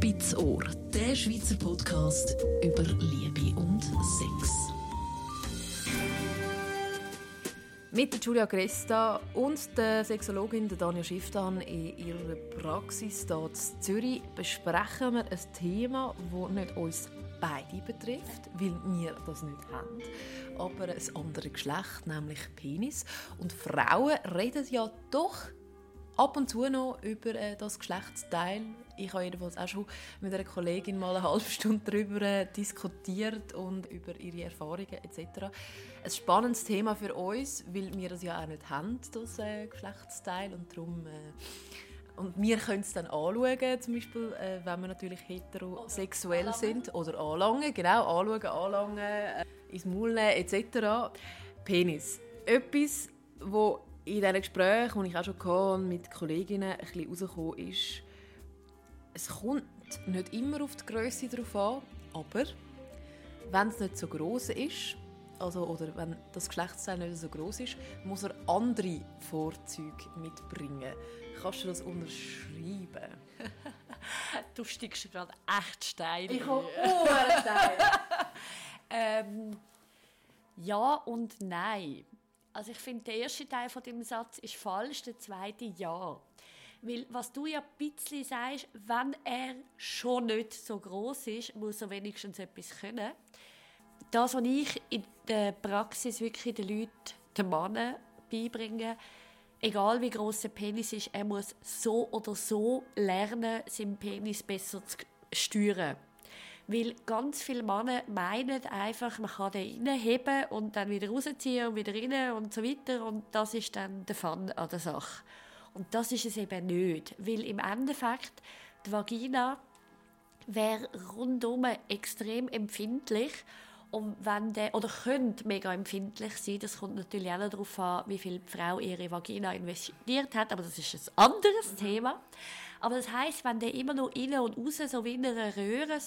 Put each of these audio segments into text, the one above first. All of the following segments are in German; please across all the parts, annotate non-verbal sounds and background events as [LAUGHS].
Spitzohr, der Schweizer Podcast über Liebe und Sex. Mit der Julia Cresta und der Sexologin Dania Schifftan in ihrer Praxis hier in Zürich besprechen wir ein Thema, das nicht uns beide betrifft, weil wir das nicht haben, aber ein anderes Geschlecht, nämlich Penis. Und Frauen reden ja doch ab und zu noch über äh, das Geschlechtsteil. Ich habe jedenfalls auch schon mit einer Kollegin mal eine halbe Stunde darüber äh, diskutiert und über ihre Erfahrungen etc. Ein spannendes Thema für uns, weil wir das ja auch nicht haben, das äh, Geschlechtsteil und darum äh, und wir können es dann anschauen, zum Beispiel, äh, wenn wir natürlich heterosexuell oder sind. Oder anlangen, genau, anschauen, anlangen, äh, ins Maul nehmen, etc. Penis. Etwas, wo in diesen Gesprächen, die ich auch schon hatte, mit Kolleginnen ein bisschen rausgekommen ist, es kommt nicht immer auf die Größe drauf an, aber wenn es nicht so groß ist, also, oder wenn das Geschlechtsteil nicht so groß ist, muss er andere Vorzüge mitbringen. Kannst du das unterschreiben? [LAUGHS] du stickst gerade echt steil. Ich habe Ohrenstein. [LAUGHS] ähm, ja und nein. Also ich finde, der erste Teil von dem Satz ist falsch, der zweite ja. Weil was du ja ein bisschen sagst, wenn er schon nicht so groß ist, muss er wenigstens etwas können das, was ich in der Praxis wirklich den Leuten, den Männern beibringe, egal wie groß der Penis ist, er muss so oder so lernen, seinen Penis besser zu steuern. Weil ganz viele Männer meinen einfach, man kann den reinheben und dann wieder rausziehen und wieder rein und so weiter. Und das ist dann der Fun an der Sache. Und das ist es eben nicht. Weil im Endeffekt, die Vagina wäre rundum extrem empfindlich und wenn der, oder könnte mega empfindlich sein, das kommt natürlich auch darauf an, wie viel die Frau ihre Vagina investiert hat, aber das ist ein anderes. Thema. Aber das heißt, wenn der immer nur innen und außen so wie in einer Röhre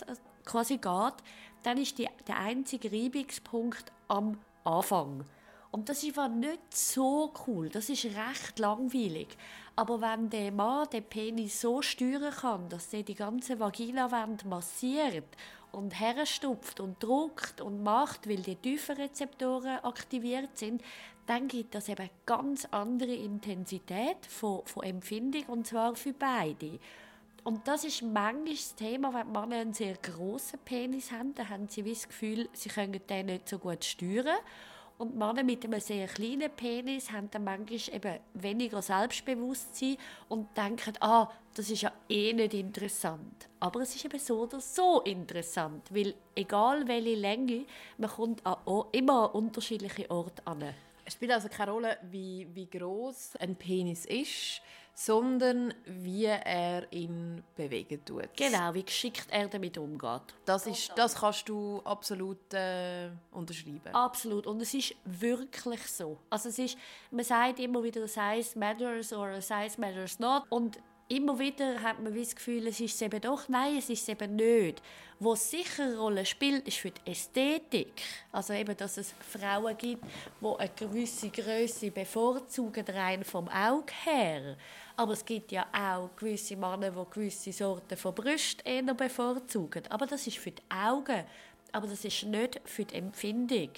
quasi geht, dann ist die, der einzige Reibungspunkt am Anfang. Und das ist nicht so cool. Das ist recht langweilig. Aber wenn der Mann den Penis so steuern kann, dass er die ganze Vaginawand massiert und herstupft und druckt und macht, weil die tiefen Rezeptoren aktiviert sind, dann gibt das eben ganz andere Intensität von, von Empfindung und zwar für beide. Und das ist manchmal das Thema, wenn Männer einen sehr grossen Penis haben, dann haben sie das Gefühl, sie können den nicht so gut steuern. Und Männer mit einem sehr kleinen Penis haben dann manchmal eben weniger Selbstbewusstsein und denken, ah, das ist ja eh nicht interessant. Aber es ist eben so oder so interessant, weil egal welche Länge, man kommt an, immer an unterschiedliche Orte an. Es spielt also keine Rolle, wie, wie groß ein Penis ist, sondern wie er ihn bewegen tut. Genau, wie geschickt er damit umgeht. Das, ist, das kannst du absolut äh, unterschreiben. Absolut. Und es ist wirklich so. Also es ist, man sagt immer wieder, Size matters oder Size matters not. Und immer wieder hat man das Gefühl, es ist es eben doch, nein, es ist es eben nicht. Wo sicher eine Rolle spielt, ist für die Ästhetik. Also eben, dass es Frauen gibt, die eine gewisse Größe bevorzugen, rein vom Auge her. Aber es gibt ja auch gewisse Männer, die gewisse Sorten von Brüsten eher bevorzugen. Aber das ist für die Augen. Aber das ist nicht für die Empfindung.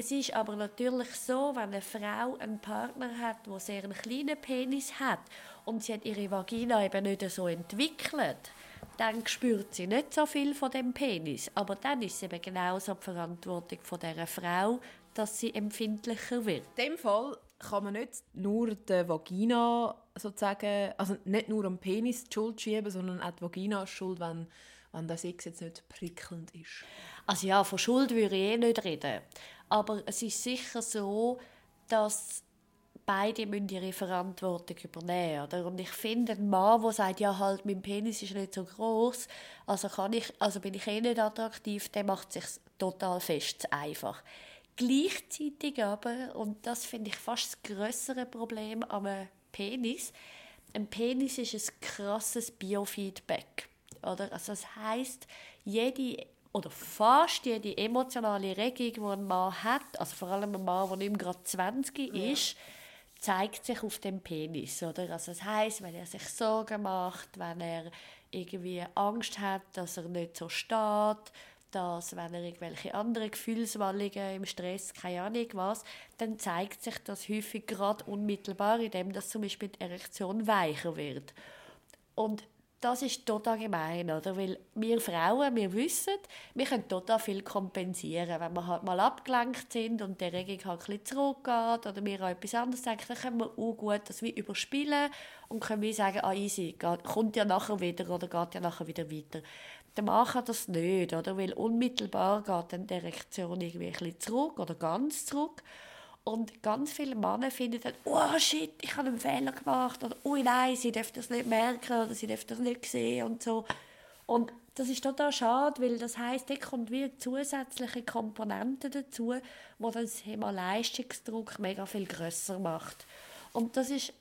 Es ist aber natürlich so, wenn eine Frau einen Partner hat, der sehr einen kleinen Penis hat und sie hat ihre Vagina eben nicht so entwickelt, dann spürt sie nicht so viel von dem Penis. Aber dann ist es eben genauso die Verantwortung von der Frau, dass sie empfindlicher wird. In dem Fall kann man nicht nur die Vagina sozusagen, also nicht nur am Penis die Schuld schieben, sondern auch die Vagina ist schuld, wenn, wenn der Sex jetzt nicht prickelnd ist. Also ja, von Schuld würde ich eh nicht reden. Aber es ist sicher so, dass beide müssen ihre Verantwortung übernehmen oder? Und ich finde, ein Mann, der sagt, ja halt, mein Penis ist nicht so groß, also, also bin ich eh nicht attraktiv, der macht sich total fest einfach. Gleichzeitig aber, und das finde ich fast das größere Problem am Penis, ein Penis ist ein krasses Biofeedback. Oder? Also das heißt, jede oder fast jede emotionale Regung, die ein Mann hat, also vor allem ein Mann, der nicht mehr gerade 20 ist, zeigt sich auf dem Penis. Oder? Also das heißt, wenn er sich Sorgen macht, wenn er irgendwie Angst hat, dass er nicht so steht, dass wenn er irgendwelche anderen Gefühlswallungen im Stress, keine Ahnung was, dann zeigt sich das häufig gerade unmittelbar, indem dass zum Beispiel die Erektion weicher wird. Und das ist total gemein, oder? Weil wir Frauen, wir wissen, wir können total viel kompensieren. Wenn wir halt mal abgelenkt sind und die Erregung halt ein bisschen zurückgeht oder wir an etwas anderes denken, dann können wir auch gut das wie überspielen und können wie sagen, ah easy, geht, kommt ja nachher wieder oder geht ja nachher wieder weiter. Der Mann kann das nicht, oder? Weil unmittelbar geht dann die Erektion irgendwie ein bisschen zurück oder ganz zurück. Und ganz viele Männer finden dann, oh shit, ich habe einen Fehler gemacht. Oder, oh nein, sie dürfen das nicht merken oder sie dürfen das nicht sehen und so. Und das ist total schade, weil das heißt, da kommt wie zusätzliche Komponente dazu, wo das Thema Leistungsdruck mega viel größer macht. Und das ist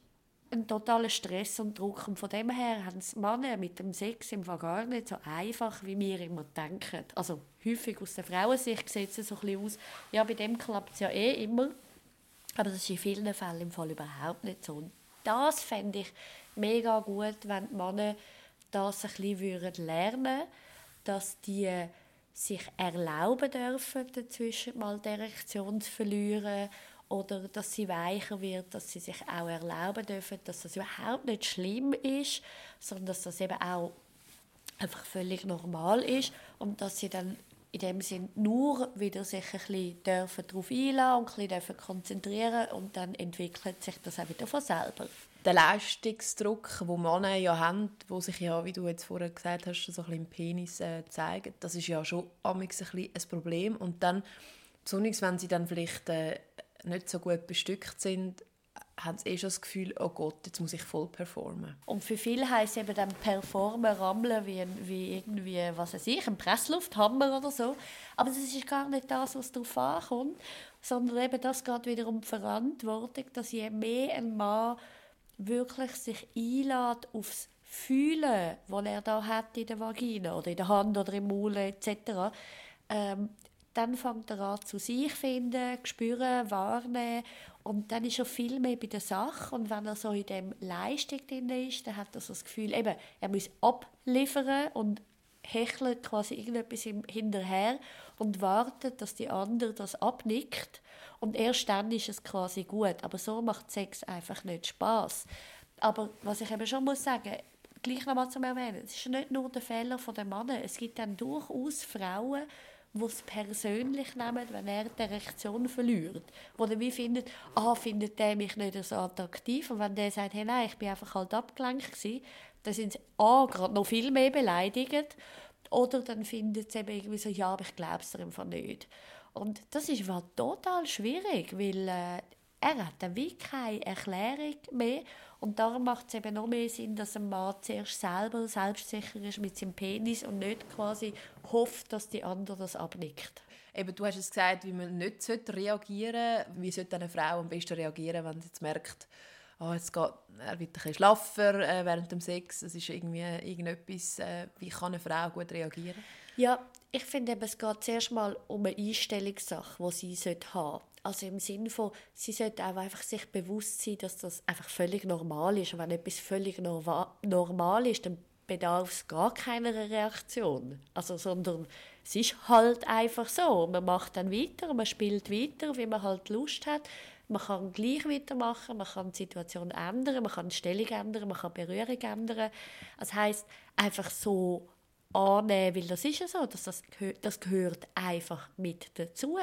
ein totaler Stress und Druck. Und von dem her haben es Männer mit dem Sex im Fall gar nicht so einfach, wie wir immer denken. Also häufig aus der Frauensicht sieht es so ein bisschen aus, ja, bei dem klappt es ja eh immer. Aber das ist in vielen Fällen im Fall überhaupt nicht so. Und das fände ich mega gut, wenn die Männer das ein bisschen lernen würden, dass die sich erlauben dürfen, dazwischen mal die Erektion zu verlieren oder dass sie weicher wird, dass sie sich auch erlauben dürfen, dass das überhaupt nicht schlimm ist, sondern dass das eben auch einfach völlig normal ist und dass sie dann in dem Sinn nur wieder sich ein bisschen dürfen darauf einlassen und ein bisschen konzentrieren und dann entwickelt sich das auch wieder von selber. Der Leistungsdruck, den Männer ja haben, wo sich ja, wie du jetzt vorher gesagt hast, so ein bisschen im Penis äh, zeigt, das ist ja schon ein, bisschen ein Problem. Und dann, besonders wenn sie dann vielleicht äh, nicht so gut bestückt sind, haben sie eh schon das Gefühl, oh Gott, jetzt muss ich voll performen. Und für viele heisst eben dann performen, rammeln, wie, wie irgendwie, was weiß ich, ein Presslufthammer oder so. Aber das ist gar nicht das, was darauf ankommt, sondern eben das geht wieder um die Verantwortung, dass je mehr ein Mann wirklich sich einlädt aufs Fühlen, das er da hat in der Vagina oder in der Hand oder im Maul etc., ähm, dann fängt er an zu sich finden, spüren, wahrnehmen und dann ist er viel mehr bei der Sache und wenn er so in dem Leistung drin ist, dann hat er so das Gefühl, eben, er muss abliefern und hechelt quasi irgendetwas hinterher und wartet, dass die andere das abnickt und erst dann ist es quasi gut. Aber so macht Sex einfach nicht Spaß. Aber was ich eben schon muss sagen, gleich nochmal zum Erwähnen, es ist nicht nur der Fehler der Männer. Es gibt dann durchaus Frauen, die es persönlich nehmen, wenn er die Reaktion verliert. Oder wie findet, ah, findet der mich nicht so attraktiv? Und wenn der sagt, hey, nein, ich bin einfach halt abgelenkt gewesen, dann sind sie A, gerade noch viel mehr beleidigt. Oder dann findet sie eben irgendwie so, ja, aber ich glaube es einfach nicht. Und das ist total schwierig, weil äh, er hat dann wie keine Erklärung mehr. Und darum macht es eben noch mehr Sinn, dass ein Mann zuerst selber selbstsicher ist mit seinem Penis und nicht quasi hofft, dass die andere das abnickt. Eben, du hast es gesagt, wie man nicht reagieren sollte. Wie sollte eine Frau am besten reagieren, wenn sie jetzt merkt, oh, jetzt geht, er wird ein bisschen schlaffer äh, während dem Sex. Es ist irgendwie irgendetwas. Äh, wie kann eine Frau gut reagieren? Ja, ich finde, es geht zuerst mal um eine Einstellungssache, die sie haben sollte. Also im Sinne von, sie sollte auch einfach sich bewusst sein, dass das einfach völlig normal ist. Und wenn etwas völlig normal ist, dann bedarf es gar keiner Reaktion. Also, sondern es ist halt einfach so. Man macht dann weiter, man spielt weiter, wie man halt Lust hat. Man kann gleich weitermachen, man kann die Situation ändern, man kann die Stellung ändern, man kann die Berührung ändern. Das heißt einfach so annehmen, weil das ist ja so, dass das, das gehört einfach mit dazu.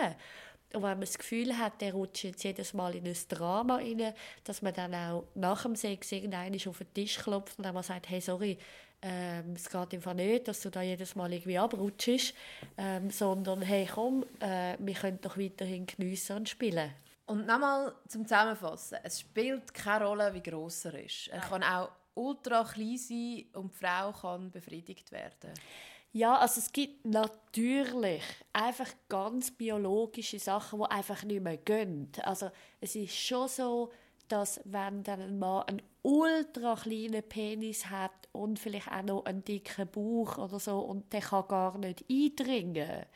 Und wenn man das Gefühl hat, der rutscht jetzt jedes Mal in ein Drama rein, dass man dann auch nach dem Sex irgendeinen auf den Tisch klopft und dann mal sagt, hey, sorry, ähm, es geht einfach nicht, dass du da jedes Mal irgendwie abrutschst, ähm, sondern hey, komm, äh, wir können doch weiterhin geniessen und spielen. Und nochmal zum Zusammenfassen. Es spielt keine Rolle, wie gross er ist. Er kann auch ultra klein sein und die Frau kann befriedigt werden. Ja, also es gibt natürlich einfach ganz biologische Sachen, die einfach nicht mehr gehen. Also es ist schon so, dass wenn dann ein Mann einen ultra kleinen Penis hat und vielleicht auch noch einen dicken Bauch oder so und der kann gar nicht eindringen.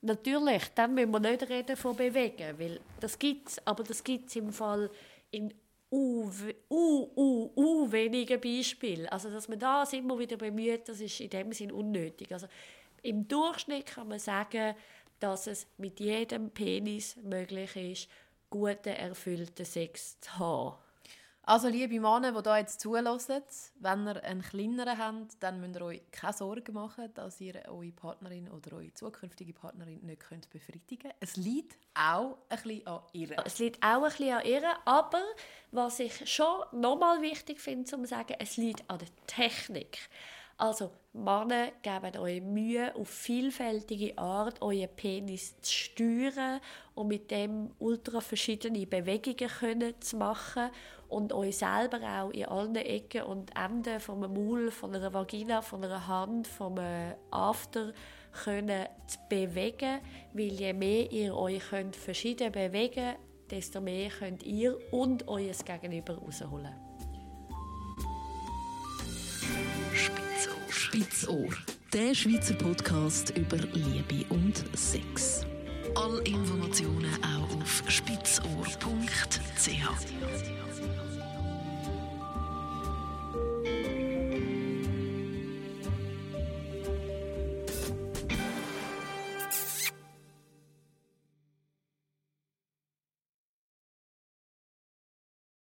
Natürlich, dann müssen wir nicht reden von bewegen, weil das gibt's, aber das gibt es im Fall in u, u, u, u wenige Beispiele. Also, dass man da immer wieder bemüht, das ist in dem Sinn unnötig. Also, Im Durchschnitt kann man sagen, dass es mit jedem Penis möglich ist, guten, erfüllten Sex zu haben. Also, liebe Männer, die hier jetzt zulassen, wenn ihr einen kleineren habt, dann müsst ihr euch keine Sorgen machen, dass ihr eure Partnerin oder eure zukünftige Partnerin nicht befriedigen könnt. Es liegt auch ein bisschen an ihr. Es liegt auch ein bisschen an ihr, aber was ich schon nochmal wichtig finde, zu sagen, es liegt an der Technik. Also, Männer geben euch Mühe, auf vielfältige Art euren Penis zu steuern und mit dem ultra verschiedene Bewegungen können zu machen und euch selber auch in allen Ecken und Enden einem Maul, von einer Vagina, von einer Hand, von einem After können zu bewegen, weil je mehr ihr euch könnt verschieden bewegen desto mehr könnt ihr und euer Gegenüber rausholen. Spitzohr. Spitzohr. Der Schweizer Podcast über Liebe und Sex. Alle Informationen auch auf spitzohr.ch. See Seahawks.